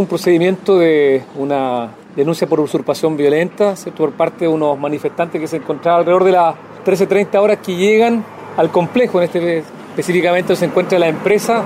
un procedimiento de una denuncia por usurpación violenta por parte de unos manifestantes que se encontraban alrededor de las 13.30 horas que llegan al complejo. En este específicamente se encuentra la empresa,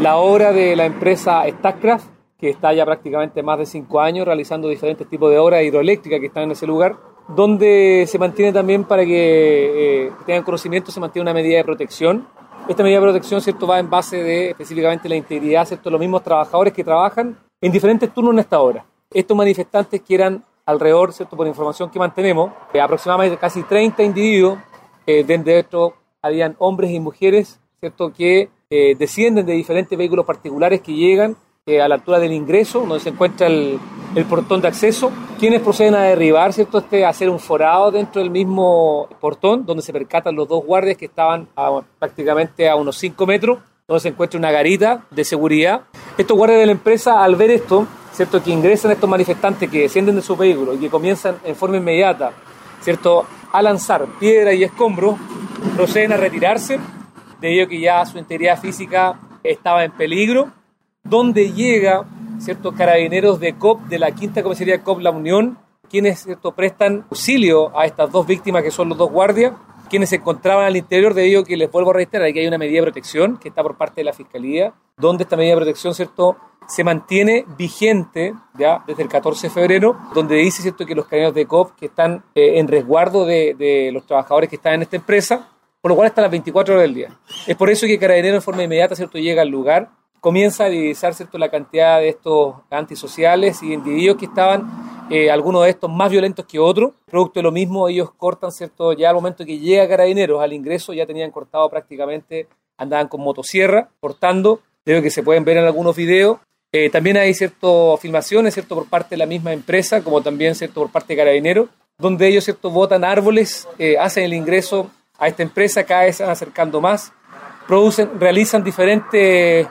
la obra de la empresa Statcraft, que está ya prácticamente más de cinco años realizando diferentes tipos de obras hidroeléctricas que están en ese lugar, donde se mantiene también para que eh, tengan conocimiento, se mantiene una medida de protección. Esta medida de protección ¿cierto? va en base de específicamente la integridad de los mismos trabajadores que trabajan en diferentes turnos en esta obra. Estos manifestantes que eran alrededor, ¿cierto? por información que mantenemos, eh, aproximadamente casi 30 individuos, eh, dentro de estos habían hombres y mujeres ¿cierto? que eh, descienden de diferentes vehículos particulares que llegan a la altura del ingreso, donde se encuentra el, el, portón de acceso, quienes proceden a derribar, ¿cierto? Este, a hacer un forado dentro del mismo portón, donde se percatan los dos guardias que estaban prácticamente a unos 5 metros, donde se encuentra una garita de seguridad. Estos guardias de la empresa, al ver esto, ¿cierto? que ingresan estos manifestantes que descienden de sus vehículos y que comienzan en forma inmediata ¿cierto? a lanzar piedra y escombros, proceden a retirarse debido a que ya su integridad física estaba en peligro, donde llega ciertos carabineros de COP, de la quinta comisaría COP La Unión, quienes ¿cierto? prestan auxilio a estas dos víctimas que son los dos guardias, quienes se encontraban al interior debido a que les vuelvo a reiterar que hay una medida de protección que está por parte de la Fiscalía, donde esta medida de protección ¿cierto? se mantiene vigente ya desde el 14 de febrero, donde dice ¿cierto? que los carabineros de COP que están eh, en resguardo de, los trabajadores que están en esta empresa, por lo cual están las 24 horas del día. Es por eso que Carabinero en forma inmediata ¿cierto? llega al lugar, comienza a divisar ¿cierto? la cantidad de estos antisociales y individuos que estaban, eh, algunos de estos más violentos que otros. Producto de lo mismo, ellos cortan, ¿cierto? ya al momento que llega Carabineros al ingreso, ya tenían cortado prácticamente, andaban con motosierra, cortando, creo que se pueden ver en algunos videos. Eh, también hay ciertas filmaciones, ¿cierto? por parte de la misma empresa, como también cierto por parte de Carabineros, donde ellos cierto botan árboles, eh, hacen el ingreso a esta empresa, cada vez se van acercando más, producen, realizan diferentes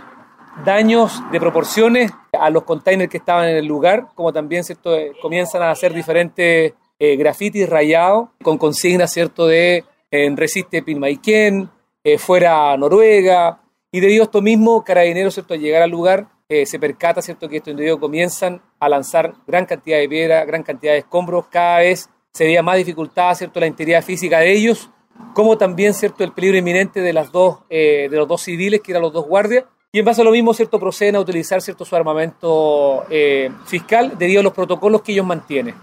daños de proporciones a los containers que estaban en el lugar, como también ¿cierto? comienzan a hacer diferentes eh, grafitis rayados con consignas ¿cierto? de en resiste Pinmaiken, eh, fuera Noruega, y debido a esto mismo, Carabineros ¿cierto? al llegar al lugar eh, se percata ¿cierto? que estos individuos comienzan a lanzar gran cantidad de piedra, gran cantidad de escombros, cada vez se veía más dificultada ¿cierto? la integridad física de ellos, como también cierto el peligro inminente de las dos eh, de los dos civiles que eran los dos guardias y en base a lo mismo cierto proceden a utilizar cierto su armamento eh, fiscal debido a los protocolos que ellos mantienen.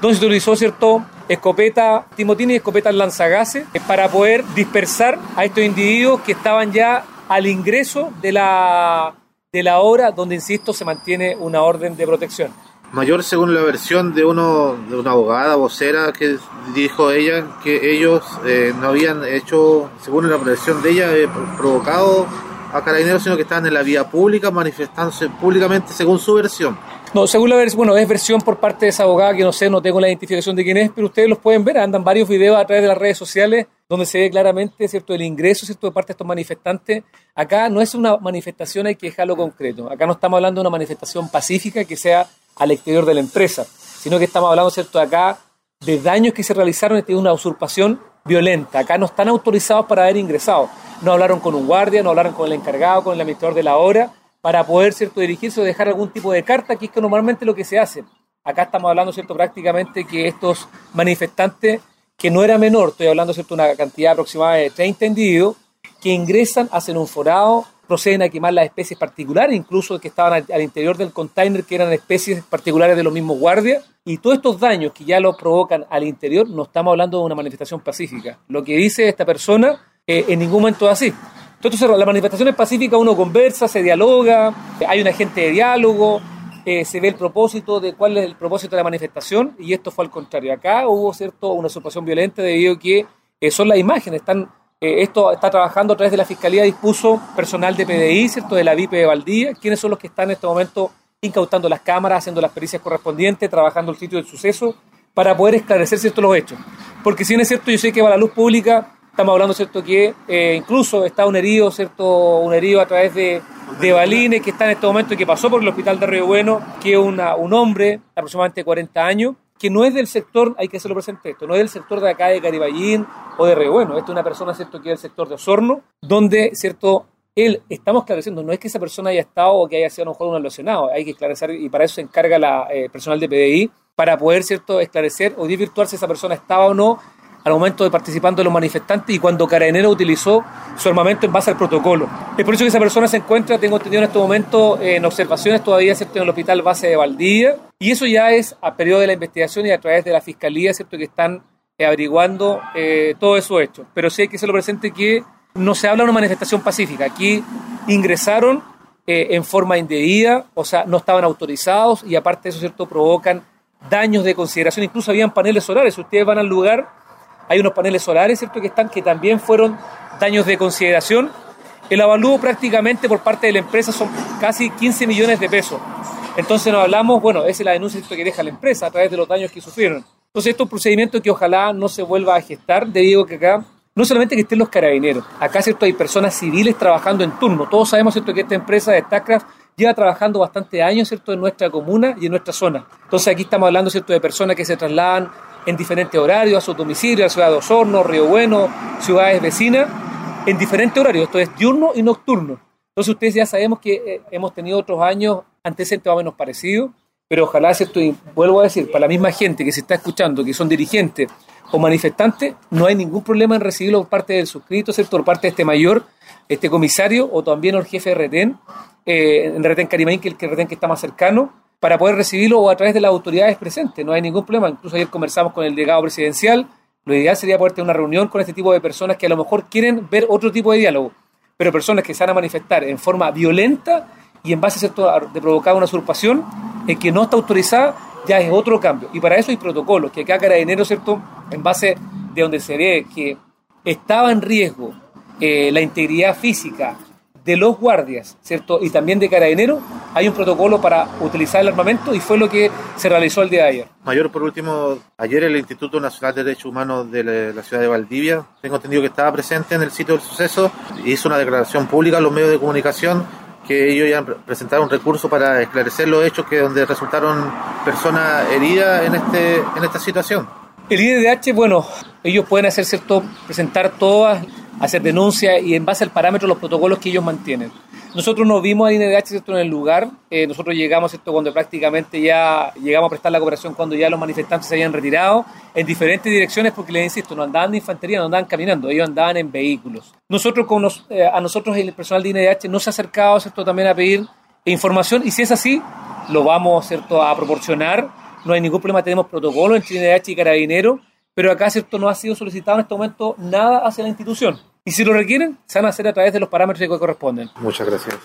Se utilizó cierto escopeta Timotini y escopeta lanzagases eh, para poder dispersar a estos individuos que estaban ya al ingreso de la de la obra donde insisto se mantiene una orden de protección. Mayor según la versión de uno de una abogada vocera que dijo ella que ellos eh, no habían hecho según la versión de ella provocado a carabineros sino que estaban en la vía pública manifestándose públicamente según su versión no, según la versión, bueno, es versión por parte de esa abogada que no sé, no tengo la identificación de quién es, pero ustedes los pueden ver, andan varios videos a través de las redes sociales donde se ve claramente, ¿cierto?, el ingreso, ¿cierto?, de parte de estos manifestantes. Acá no es una manifestación, hay que dejarlo concreto. Acá no estamos hablando de una manifestación pacífica que sea al exterior de la empresa, sino que estamos hablando, ¿cierto?, acá de daños que se realizaron de una usurpación violenta. Acá no están autorizados para haber ingresado. No hablaron con un guardia, no hablaron con el encargado, con el administrador de la obra, para poder ¿cierto? dirigirse o dejar algún tipo de carta, que es que normalmente lo que se hace. Acá estamos hablando ¿cierto? prácticamente que estos manifestantes, que no era menor, estoy hablando ¿cierto? una cantidad aproximada de 30 individuos, que ingresan, hacen un forado, proceden a quemar las especies particulares, incluso que estaban al, interior del container, que eran especies particulares de los mismos guardias, y todos estos daños que ya lo provocan al interior, no estamos hablando de una manifestación pacífica. Lo que dice esta persona eh, en ningún momento es así. Entonces, la manifestación es pacífica, uno conversa, se dialoga, hay un agente de diálogo, eh, se ve el propósito de cuál es el propósito de la manifestación y esto fue al contrario. Acá hubo cierto una usurpación violenta debido a que eh, son las imágenes, están eh, esto está trabajando a través de la Fiscalía, dispuso personal de PDI, ¿cierto? de la VIP de Valdía, quienes son los que están en este momento incautando las cámaras, haciendo las pericias correspondientes, trabajando el sitio del suceso, para poder esclarecer cierto los hechos. Porque si bien es cierto, yo sé que para la luz pública Estamos hablando, ¿cierto?, que eh, incluso está un herido, ¿cierto?, un herido a través de, de balines que está en este momento y que pasó por el hospital de Río Bueno, que es un hombre aproximadamente 40 años, que no es del sector, hay que hacerlo presente esto, no es del sector de acá de Cariballín o de Río Bueno, esto es una persona, ¿cierto?, que es del sector de Osorno, donde, ¿cierto?, él, estamos esclareciendo, no es que esa persona haya estado o que haya sido a lo mejor un lesionado, hay que esclarecer y para eso se encarga la eh, personal de PDI para poder cierto esclarecer o desvirtuar si esa persona estaba o no al momento de participando de los manifestantes y cuando Carabinero utilizó su armamento en base al protocolo. Es por eso que esa persona se encuentra, tengo entendido en este momento, en observaciones todavía ¿cierto? en el hospital base de Valdivia y eso ya es a periodo de la investigación y a través de la fiscalía, ¿cierto? que están averiguando eh, todo eso hecho. Pero sí hay que lo presente que no se habla de una manifestación pacífica. Aquí ingresaron eh, en forma indebida, o sea, no estaban autorizados y aparte de eso, ¿cierto?, provocan daños de consideración. Incluso habían paneles solares. Si ustedes van al lugar, hay unos paneles solares, ¿cierto?, que están, que también fueron daños de consideración. El avalúo prácticamente por parte de la empresa son casi 15 millones de pesos. Entonces nos hablamos, bueno, esa es la denuncia que deja la empresa a través de los daños que sufrieron. Entonces, esto es un procedimiento que ojalá no se vuelva a gestar, debido que acá no solamente que estén los carabineros, acá cierto hay personas civiles trabajando en turno. Todos sabemos cierto que esta empresa de StarCraft lleva trabajando bastante años cierto en nuestra comuna y en nuestra zona. Entonces aquí estamos hablando cierto de personas que se trasladan en diferentes horarios a su domicilio, a ciudad de Osorno, Río Bueno, ciudades vecinas, en diferentes horarios. Esto es diurno y nocturno. Entonces ustedes ya sabemos que eh, hemos tenido otros años antecedentes más o menos parecidos, pero ojalá, ¿cierto? y vuelvo a decir, para la misma gente que se está escuchando, que son dirigentes o manifestantes, no hay ningún problema en recibirlo por parte del suscrito, ¿cierto? por parte de este mayor, este comisario o también el jefe de retén, eh, en retén Carimaín, que es el retén que está más cercano, para poder recibirlo o a través de las autoridades presentes. No hay ningún problema. Incluso ayer conversamos con el delegado presidencial. Lo ideal sería poder tener una reunión con este tipo de personas que a lo mejor quieren ver otro tipo de diálogo, pero personas que se van a manifestar en forma violenta y en base ¿cierto? de provocar una usurpación eh, que no está autorizada, ya es otro cambio. Y para eso hay protocolos, que acá Carabinero, ¿cierto? En base de donde se ve que estaba en riesgo eh, la integridad física de los guardias, ¿cierto? Y también de Carabinero, hay un protocolo para utilizar el armamento y fue lo que se realizó el día de ayer. Mayor, por último, ayer el Instituto Nacional de Derechos Humanos de la ciudad de Valdivia, tengo entendido que estaba presente en el sitio del suceso, hizo una declaración pública a los medios de comunicación que ellos ya presentaron un recurso para esclarecer los hechos que donde resultaron personas heridas en este en esta situación. El IDH, bueno, ellos pueden hacer cierto, presentar todas, hacer denuncias y en base al parámetro los protocolos que ellos mantienen. Nosotros nos vimos al INDH ¿cierto? en el lugar, eh, nosotros llegamos ¿cierto? cuando prácticamente ya llegamos a prestar la cooperación cuando ya los manifestantes se habían retirado en diferentes direcciones porque les insisto, no andaban de infantería, no andaban caminando, ellos andaban en vehículos. Nosotros con eh, a nosotros el personal de INDH nos ha acercado también a pedir información y si es así, lo vamos ¿cierto? a proporcionar. No hay ningún problema, tenemos protocolo entre INDH y Carabinero, pero acá ¿cierto? no ha sido solicitado en este momento nada hacia la institución. Y si lo requieren, se van a hacer a través de los parámetros que corresponden. Muchas gracias.